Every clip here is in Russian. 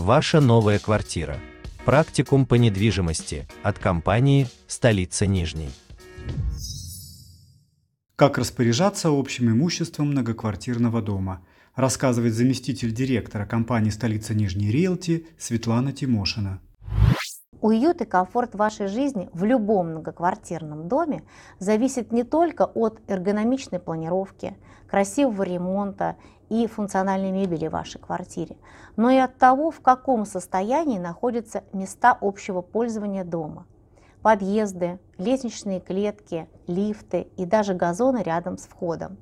Ваша новая квартира. Практикум по недвижимости от компании «Столица Нижней». Как распоряжаться общим имуществом многоквартирного дома, рассказывает заместитель директора компании «Столица Нижней Риэлти» Светлана Тимошина. Уют и комфорт вашей жизни в любом многоквартирном доме зависит не только от эргономичной планировки, красивого ремонта и функциональной мебели в вашей квартире, но и от того, в каком состоянии находятся места общего пользования дома. Подъезды, лестничные клетки, лифты и даже газоны рядом с входом.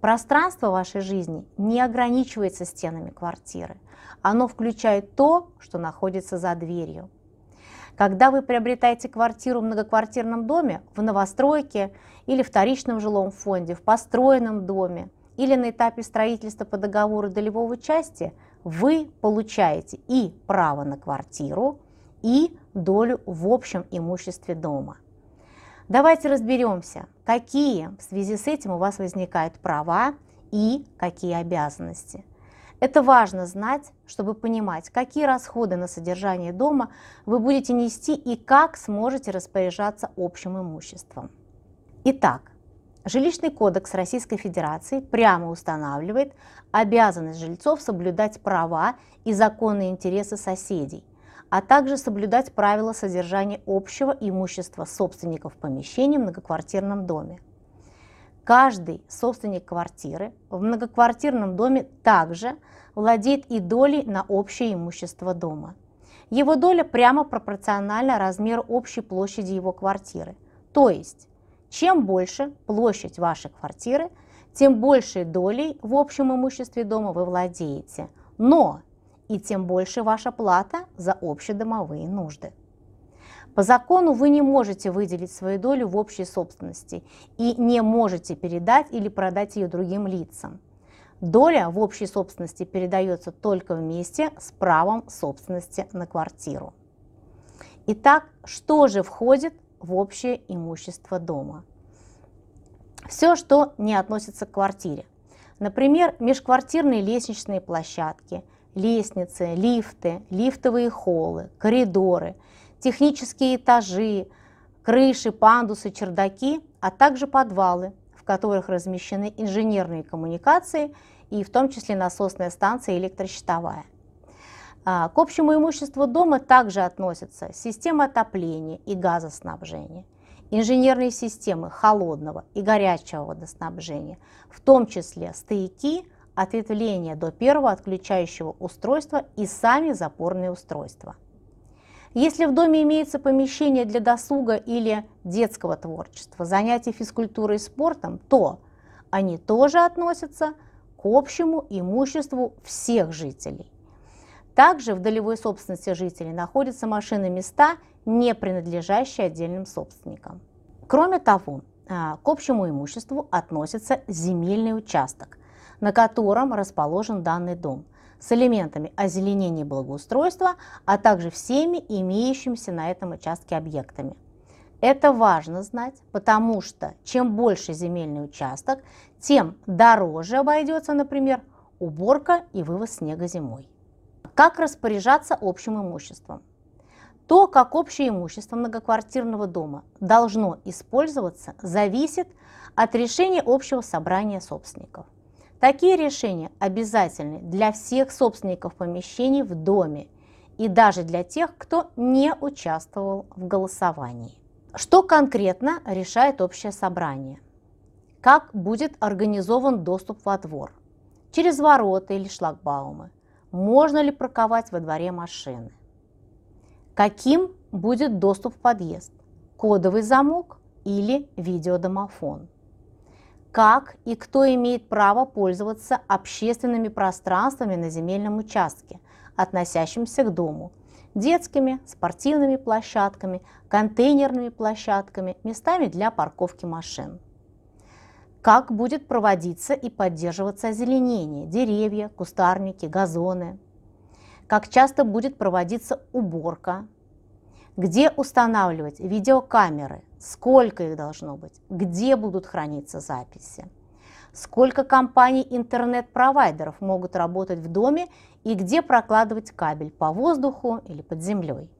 Пространство вашей жизни не ограничивается стенами квартиры. Оно включает то, что находится за дверью. Когда вы приобретаете квартиру в многоквартирном доме, в новостройке или вторичном жилом фонде, в построенном доме или на этапе строительства по договору долевого части, вы получаете и право на квартиру, и долю в общем имуществе дома. Давайте разберемся, какие в связи с этим у вас возникают права и какие обязанности – это важно знать, чтобы понимать, какие расходы на содержание дома вы будете нести и как сможете распоряжаться общим имуществом. Итак, Жилищный кодекс Российской Федерации прямо устанавливает обязанность жильцов соблюдать права и законные интересы соседей, а также соблюдать правила содержания общего имущества собственников помещений в многоквартирном доме. Каждый собственник квартиры в многоквартирном доме также владеет и долей на общее имущество дома. Его доля прямо пропорциональна размеру общей площади его квартиры. То есть, чем больше площадь вашей квартиры, тем большей долей в общем имуществе дома вы владеете. Но и тем больше ваша плата за общедомовые нужды. По закону вы не можете выделить свою долю в общей собственности и не можете передать или продать ее другим лицам. Доля в общей собственности передается только вместе с правом собственности на квартиру. Итак, что же входит в общее имущество дома? Все, что не относится к квартире. Например, межквартирные лестничные площадки, лестницы, лифты, лифтовые холлы, коридоры – технические этажи, крыши, пандусы, чердаки, а также подвалы, в которых размещены инженерные коммуникации и в том числе насосная станция и электрощитовая. А, к общему имуществу дома также относятся система отопления и газоснабжения, инженерные системы холодного и горячего водоснабжения, в том числе стояки, ответвления до первого отключающего устройства и сами запорные устройства. Если в доме имеется помещение для досуга или детского творчества, занятий физкультурой и спортом, то они тоже относятся к общему имуществу всех жителей. Также в долевой собственности жителей находятся машины места, не принадлежащие отдельным собственникам. Кроме того, а, к общему имуществу относится земельный участок, на котором расположен данный дом – с элементами озеленения и благоустройства, а также всеми имеющимися на этом участке объектами. Это важно знать, потому что чем больше земельный участок, тем дороже обойдется, например, уборка и вывоз снега зимой. Как распоряжаться общим имуществом? То, как общее имущество многоквартирного дома должно использоваться, зависит от решения общего собрания собственников. Такие решения обязательны для всех собственников помещений в доме и даже для тех, кто не участвовал в голосовании. Что конкретно решает общее собрание? Как будет организован доступ во двор? Через ворота или шлагбаумы? Можно ли парковать во дворе машины? Каким будет доступ в подъезд? Кодовый замок или видеодомофон? как и кто имеет право пользоваться общественными пространствами на земельном участке, относящимся к дому, детскими, спортивными площадками, контейнерными площадками, местами для парковки машин. Как будет проводиться и поддерживаться озеленение, деревья, кустарники, газоны. Как часто будет проводиться уборка, где устанавливать видеокамеры, сколько их должно быть, где будут храниться записи. сколько компаний интернет-провайдеров могут работать в доме и где прокладывать кабель по воздуху или под землей.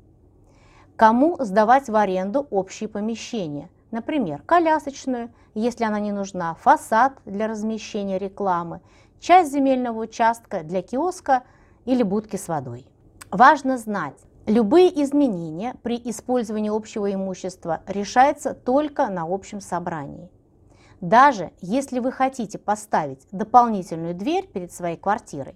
Кому сдавать в аренду общие помещения, например, колясочную, если она не нужна, фасад для размещения рекламы, часть земельного участка для киоска или будки с водой. Важно знать, любые изменения при использовании общего имущества решаются только на общем собрании. Даже если вы хотите поставить дополнительную дверь перед своей квартирой,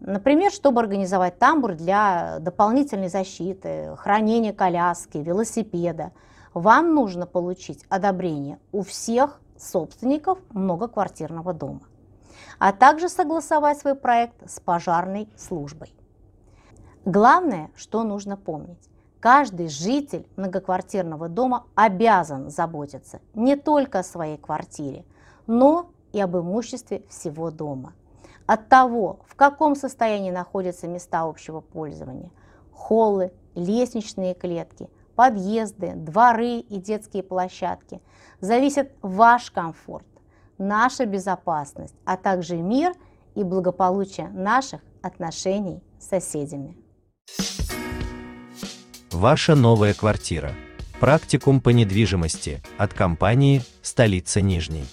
например, чтобы организовать тамбур для дополнительной защиты, хранения коляски, велосипеда, вам нужно получить одобрение у всех собственников многоквартирного дома, а также согласовать свой проект с пожарной службой. Главное, что нужно помнить. Каждый житель многоквартирного дома обязан заботиться не только о своей квартире, но и об имуществе всего дома. От того, в каком состоянии находятся места общего пользования, холлы, лестничные клетки, подъезды, дворы и детские площадки, зависит ваш комфорт, наша безопасность, а также мир и благополучие наших отношений с соседями. Ваша новая квартира. Практикум по недвижимости от компании «Столица Нижней».